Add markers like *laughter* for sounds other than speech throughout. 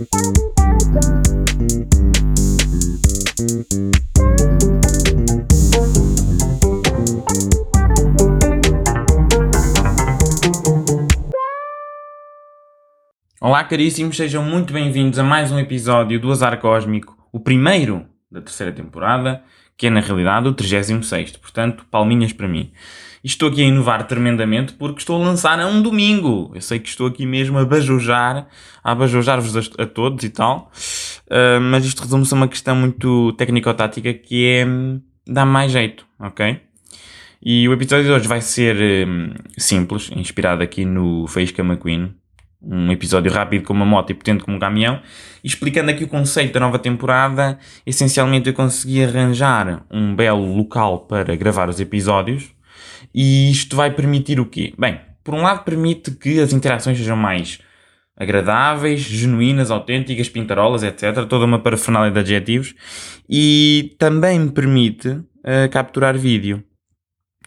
Olá, caríssimos, sejam muito bem-vindos a mais um episódio do Azar Cósmico, o primeiro da terceira temporada, que é na realidade o 36. Portanto, palminhas para mim. E estou aqui a inovar tremendamente porque estou a lançar a um domingo. Eu sei que estou aqui mesmo a bajojar, a bajojar-vos a, a, todos e tal, uh, mas isto resume-se a uma questão muito técnico-tática que é hum, dar mais jeito, ok? E o episódio de hoje vai ser um, simples, inspirado aqui no Faísca McQueen, um episódio rápido como uma moto e potente como um caminhão. Explicando aqui o conceito da nova temporada, essencialmente eu consegui arranjar um belo local para gravar os episódios. E isto vai permitir o quê? Bem, por um lado permite que as interações sejam mais agradáveis, genuínas, autênticas, pintarolas, etc. Toda uma parafernália de adjetivos. E também me permite uh, capturar vídeo,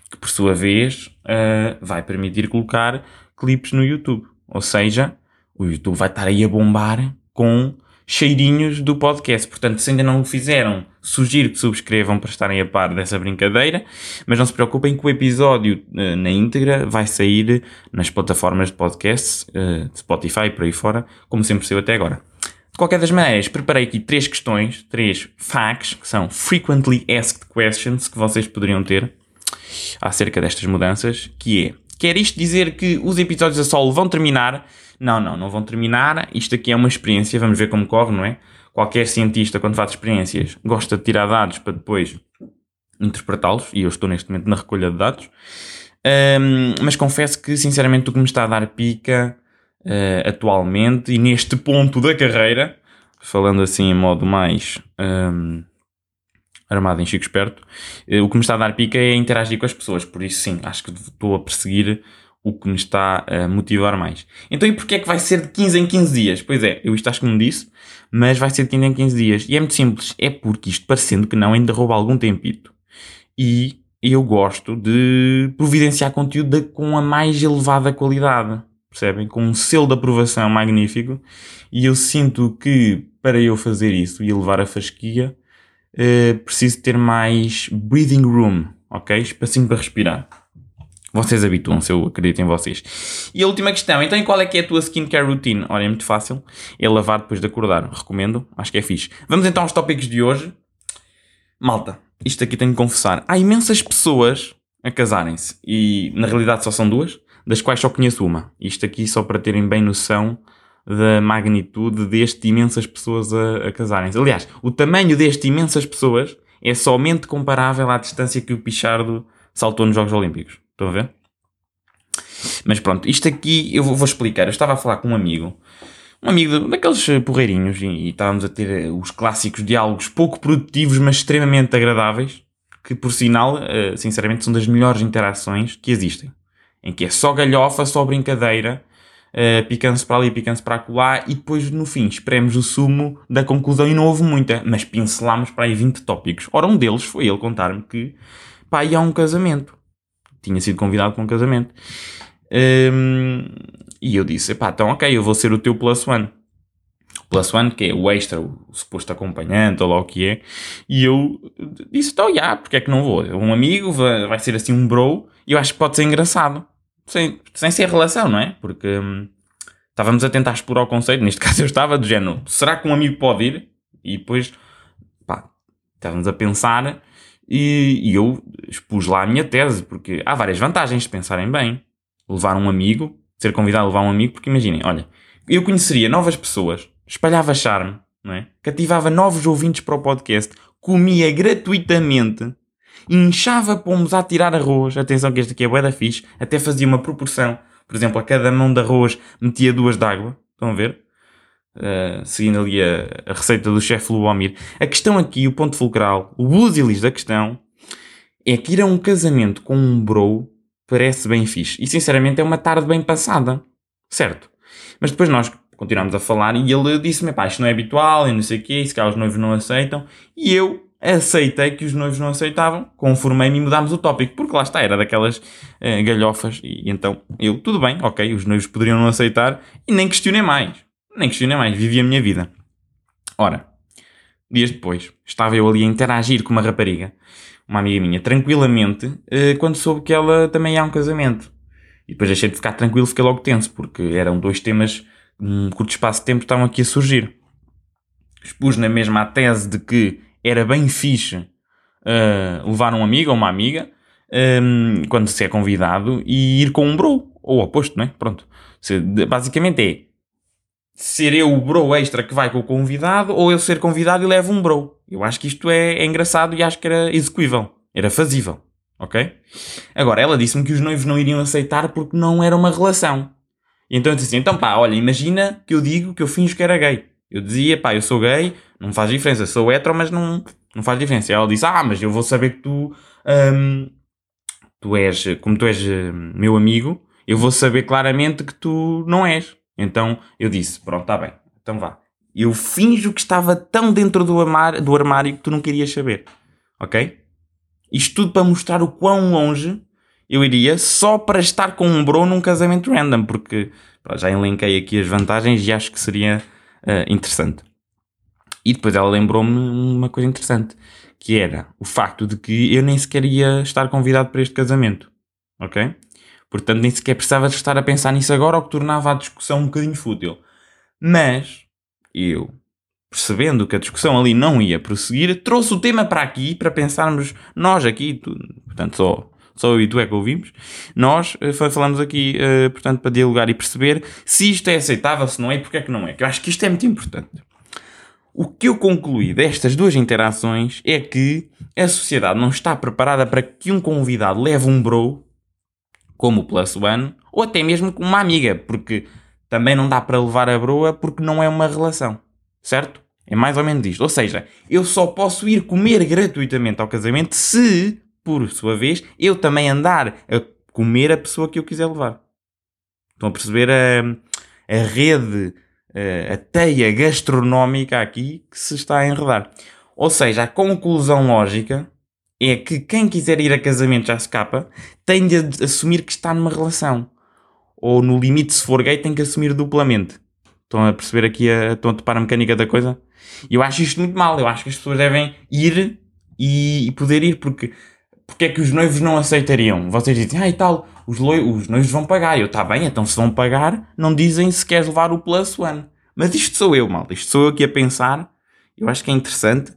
que por sua vez uh, vai permitir colocar clipes no YouTube. Ou seja, o YouTube vai estar aí a bombar com cheirinhos do podcast. Portanto, se ainda não o fizeram, sugiro que subscrevam para estarem a par dessa brincadeira. Mas não se preocupem que o episódio uh, na íntegra vai sair nas plataformas de podcast, uh, Spotify por aí fora, como sempre saiu até agora. De qualquer das maneiras, preparei aqui três questões, três facts, que são Frequently Asked Questions, que vocês poderiam ter acerca destas mudanças, que é Quer isto dizer que os episódios a solo vão terminar? Não, não, não vão terminar. Isto aqui é uma experiência, vamos ver como corre, não é? Qualquer cientista, quando faz experiências, gosta de tirar dados para depois interpretá-los, e eu estou neste momento na recolha de dados. Um, mas confesso que, sinceramente, o que me está a dar pica uh, atualmente e neste ponto da carreira, falando assim em modo mais um, armado em Chico Esperto, eh, o que me está a dar pica é interagir com as pessoas. Por isso, sim, acho que estou a perseguir o que me está a motivar mais. Então, e porquê é que vai ser de 15 em 15 dias? Pois é, eu isto acho que me disse, mas vai ser de 15 em 15 dias. E é muito simples, é porque isto, parecendo que não, ainda rouba algum tempito. E eu gosto de providenciar conteúdo com a mais elevada qualidade. Percebem? Com um selo de aprovação magnífico. E eu sinto que, para eu fazer isso e levar a fasquia, uh, preciso ter mais breathing room, ok? Espacinho para respirar. Vocês habituam-se, eu acredito em vocês. E a última questão, então qual é que é a tua skincare routine? Olha, é muito fácil, é lavar depois de acordar. Recomendo, acho que é fixe. Vamos então aos tópicos de hoje. Malta, isto aqui tenho que confessar. Há imensas pessoas a casarem-se e na realidade só são duas, das quais só conheço uma. Isto aqui só para terem bem noção da magnitude deste imensas pessoas a, a casarem-se. Aliás, o tamanho deste imensas pessoas é somente comparável à distância que o Pichardo saltou nos Jogos Olímpicos. Estão a ver? Mas pronto, isto aqui eu vou, vou explicar. Eu estava a falar com um amigo, um amigo daqueles porreirinhos, e, e estávamos a ter eh, os clássicos diálogos pouco produtivos, mas extremamente agradáveis, que por sinal, eh, sinceramente, são das melhores interações que existem. Em que é só galhofa, só brincadeira, uh, picando-se para ali, picando-se para lá, e depois no fim esperemos o sumo da conclusão e não houve muita, mas pincelámos para aí 20 tópicos. Ora, um deles foi ele contar-me que pá, ia a um casamento. Tinha sido convidado para um casamento. Um, ehm, e eu disse, pá, então ok, eu vou ser o teu plus one. Plus one, que é o extra, o suposto acompanhante, ou lá o que é. E eu disse, então, já, yeah, porque é que não vou? Um amigo vai ser assim um bro, e eu acho que pode ser engraçado sem, sem ser relação, não é? Porque hum, estávamos a tentar explorar o conceito, neste *laughs* caso eu estava do género, será que um amigo pode ir? E depois, pá, estávamos a pensar e, e, eu expus lá a minha tese, porque há várias vantagens de pensarem bem. Levar um amigo, ser convidado a levar um amigo, porque imaginem, olha, eu conheceria novas pessoas, espalhava charme, não é? cativava novos ouvintes para o podcast, comia gratuitamente inchava pomos a tirar arroz. Atenção que este aqui é bué da fixe. Até fazia uma proporção. Por exemplo, a cada mão de arroz metia duas de água. Estão a ver? Uh, seguindo ali a, a receita do chefe Lubomir. A questão aqui, o ponto fulcral, o busilis da questão, é que ir a um casamento com um bro parece bem fixe. E sinceramente é uma tarde bem passada. Certo? Mas depois nós continuámos a falar e ele disse-me, pá, isto não é habitual, e não sei o quê, se cá os noivos não aceitam. E eu aceitei que os noivos não aceitavam, conformei-me e mudámos o tópico, porque lá está, era daquelas uh, galhofas, e, e, então eu, tudo bem, ok, os noivos poderiam não aceitar, e nem questionei mais. Nem questionei mais, vivi a minha vida. Ora, dias depois, estava eu ali a interagir com uma rapariga, uma amiga minha, tranquilamente, eh, quando soube que ela também há um casamento. E depois deixei de ficar tranquilo, fiquei logo tenso, porque eram dois temas, num curto espaço de tempo, estavam aqui a surgir. Expus na mesma a tese de que era bem fixe uh, levar um amigo ou uma amiga um, quando se é convidado e ir com um bro, ou oposto, não é? Pronto. Se, basicamente é ser eu o bro extra que vai com o convidado ou eu ser convidado e levo um bro. Eu acho que isto é, é engraçado e acho que era execuível, era fazível ok? Agora, ela disse-me que os noivos não iriam aceitar porque não era uma relação. Então eu disse assim, então pá, olha, imagina que eu digo que eu finjo que era gay. Eu dizia, pá, eu sou gay, não faz diferença, sou hetero, mas não, não faz diferença. E ela disse, ah, mas eu vou saber que tu, hum, tu és, como tu és hum, meu amigo, eu vou saber claramente que tu não és. Então eu disse, pronto, está bem, então vá. Eu finjo que estava tão dentro do armário, do armário que tu não querias saber. Ok? Isto tudo para mostrar o quão longe eu iria só para estar com um bro num casamento random, porque já elenquei aqui as vantagens e acho que seria uh, interessante. E depois ela lembrou-me uma coisa interessante, que era o facto de que eu nem sequer ia estar convidado para este casamento. Ok? Portanto, nem sequer precisava de estar a pensar nisso agora, o que tornava a discussão um bocadinho fútil. Mas eu percebendo que a discussão ali não ia prosseguir, trouxe o tema para aqui, para pensarmos, nós aqui, portanto só, só eu e tu é que ouvimos, nós uh, falamos aqui, uh, portanto, para dialogar e perceber se isto é aceitável, se não é e porque é que não é. Que eu acho que isto é muito importante. O que eu concluí destas duas interações é que a sociedade não está preparada para que um convidado leve um bro, como o Plus One, ou até mesmo com uma amiga, porque também não dá para levar a broa porque não é uma relação. Certo? É mais ou menos isto. Ou seja, eu só posso ir comer gratuitamente ao casamento se, por sua vez, eu também andar a comer a pessoa que eu quiser levar. Estão a perceber a, a rede, a, a teia gastronómica aqui que se está a enredar. Ou seja, a conclusão lógica é que quem quiser ir a casamento já se capa, tem de assumir que está numa relação. Ou no limite, se for gay, tem que assumir duplamente. Estão a perceber aqui, a, estão a topar a mecânica da coisa? Eu acho isto muito mal. Eu acho que as pessoas devem ir e, e poder ir, porque porque é que os noivos não aceitariam? Vocês dizem, ah e tal, os, os noivos vão pagar. Eu, está bem, então se vão pagar, não dizem se queres levar o plus one. Mas isto sou eu, mal. Isto sou eu aqui a pensar. Eu acho que é interessante.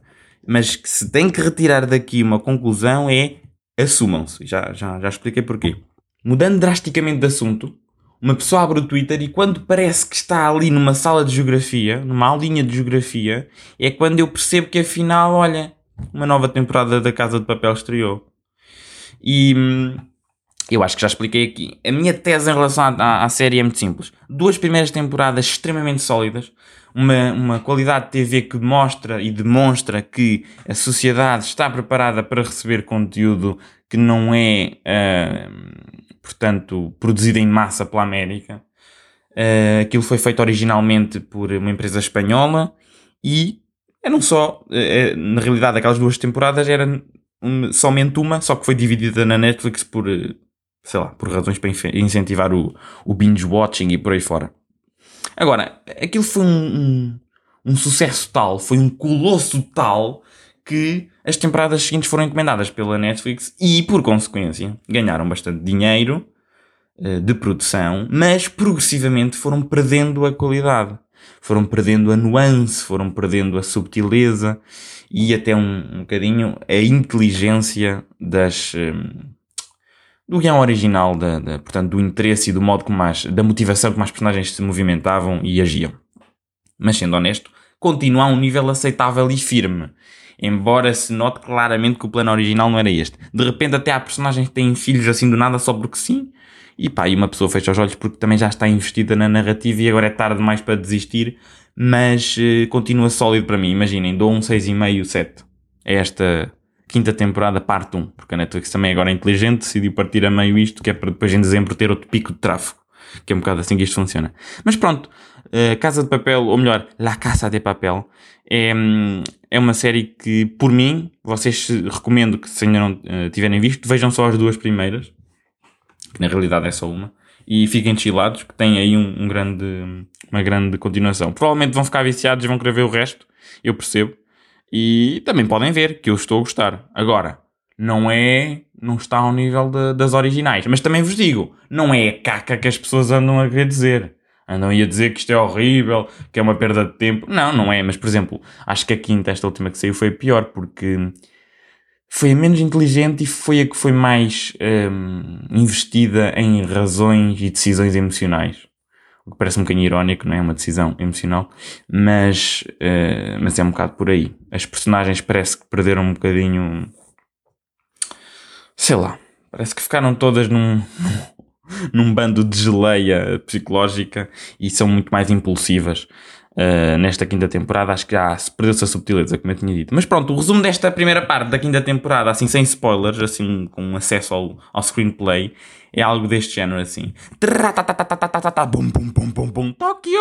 Mas que se tem que retirar daqui uma conclusão é assumam-se. Já, já, já expliquei porquê. Mudando drasticamente de assunto, uma pessoa abre o Twitter e quando parece que está ali numa sala de geografia, numa aulinha de geografia, é quando eu percebo que afinal, olha, uma nova temporada da Casa de Papel estreou. E hum, eu acho que já expliquei aqui. A minha tese em relação à, à, série é muito simples. Duas primeiras temporadas extremamente sólidas, uma, uma qualidade de TV que mostra e demonstra que a sociedade está preparada para receber conteúdo que não é. Uh, portanto, produzida em massa pela América. Uh, aquilo foi feito originalmente por uma empresa espanhola e eram só, uh, na realidade, aquelas duas temporadas eram somente uma, só que foi dividida na Netflix por, uh, sei lá, por razões para incentivar o, o binge-watching e por aí fora. Agora, aquilo foi um, um, um sucesso tal, foi um colosso tal que as temporadas seguintes foram encomendadas pela Netflix e, por consequência, ganharam bastante dinheiro uh, de produção, mas progressivamente foram perdendo a qualidade, foram perdendo a nuance, foram perdendo a subtileza e até um, um bocadinho a inteligência das. Um, eh, do guião original, da, da, portanto, do interesse e do modo como mais, da motivação como as personagens se movimentavam e agiam. Mas sendo honesto, continua a um nível aceitável e firme embora se note claramente que o plano original não era este. De repente até há personagens que têm filhos assim do nada só porque sim, e pá, e uma pessoa fecha os olhos porque também já está investida na narrativa e agora é tarde demais para desistir, mas uh, continua sólido para mim. Imaginem, dou um 6,5, 7 a esta quinta temporada, parte 1, porque a Netflix também agora é inteligente, decidiu partir a meio isto, que é para depois em dezembro ter outro pico de tráfego, que é um bocado assim que isto funciona. Mas pronto, uh, Casa de Papel, ou melhor, La Casa de Papel, é, é uma série que, por mim, vocês recomendo que se ainda não uh, tiverem visto, vejam só as duas primeiras, que na realidade é só uma. e fiquem chilados, que tem aí um, um, grande, uma grande continuação. Provavelmente vão ficar viciados e vão querer ver o resto, eu percebo. E também podem ver que eu estou a gostar. Agora, não é. Não está ao nível de, das originais. Mas também vos digo, não é a caca que as pessoas andam a querer dizer. Andam a dizer que isto é horrível, que é uma perda de tempo. Não, não é. Mas, por exemplo, acho que a quinta, esta última que saiu, foi pior, porque foi a menos inteligente e foi a que foi mais um, investida em razões e decisões emocionais. O que parece um bocadinho irónico, não é? Uma decisão emocional, mas, uh, mas é um bocado por aí. As personagens parece que perderam um bocadinho. Sei lá, parece que ficaram todas num, num bando de geleia psicológica e são muito mais impulsivas uh, nesta quinta temporada. Acho que já se perdeu-se a subtileza, como eu tinha dito. Mas pronto, o resumo desta primeira parte da quinta temporada, assim sem spoilers, assim com acesso ao, ao screenplay, é algo deste género assim. Bum, bum, bum, bum, bum. Tóquio!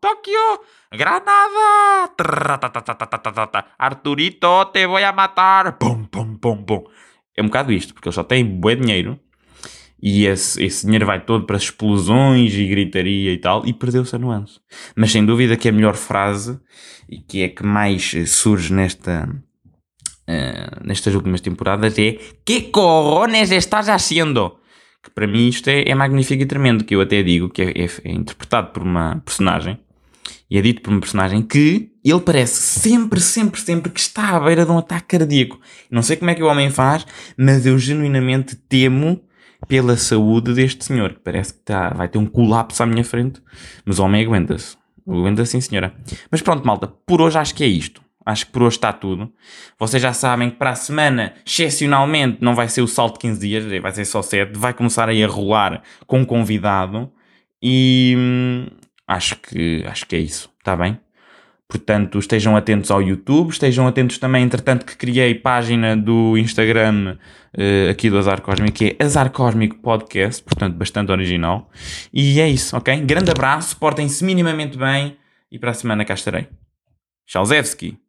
Tóquio! Granada! Arturito, te vou a matar! Bum, bum, bum, bum. É um bocado isto, porque eles só têm bué dinheiro e esse, esse dinheiro vai todo para explosões e gritaria e tal, e perdeu-se a nuance. Mas sem dúvida que a melhor frase, e que é que mais surge nesta, uh, nestas últimas temporadas, é Que corones estás haciendo? Que para mim isto é, é magnífico e tremendo, que eu até digo que é, é, é interpretado por uma personagem, e é dito por uma personagem que ele parece sempre, sempre, sempre que está à beira de um ataque cardíaco. Não sei como é que o homem faz, mas eu genuinamente temo pela saúde deste senhor, que parece que tá, vai ter um colapso à minha frente, mas o homem aguenta-se. Aguenta sim, senhora. Mas pronto, malta, por hoje acho que é isto. Acho que por hoje está tudo. Vocês já sabem que para a semana, excepcionalmente, não vai ser o salto de 15 dias, vai ser só 7. Vai começar aí a rolar com um convidado. E hum, acho que, acho que é isso. Está bem? Portanto, estejam atentos ao YouTube, estejam atentos também, entretanto, que criei página do Instagram uh, aqui do Azar Cósmico, que é Azar Cósmico Podcast, portanto, bastante original. E é isso, ok? Grande abraço, portem-se minimamente bem e para a semana cá estarei. Chalzewski!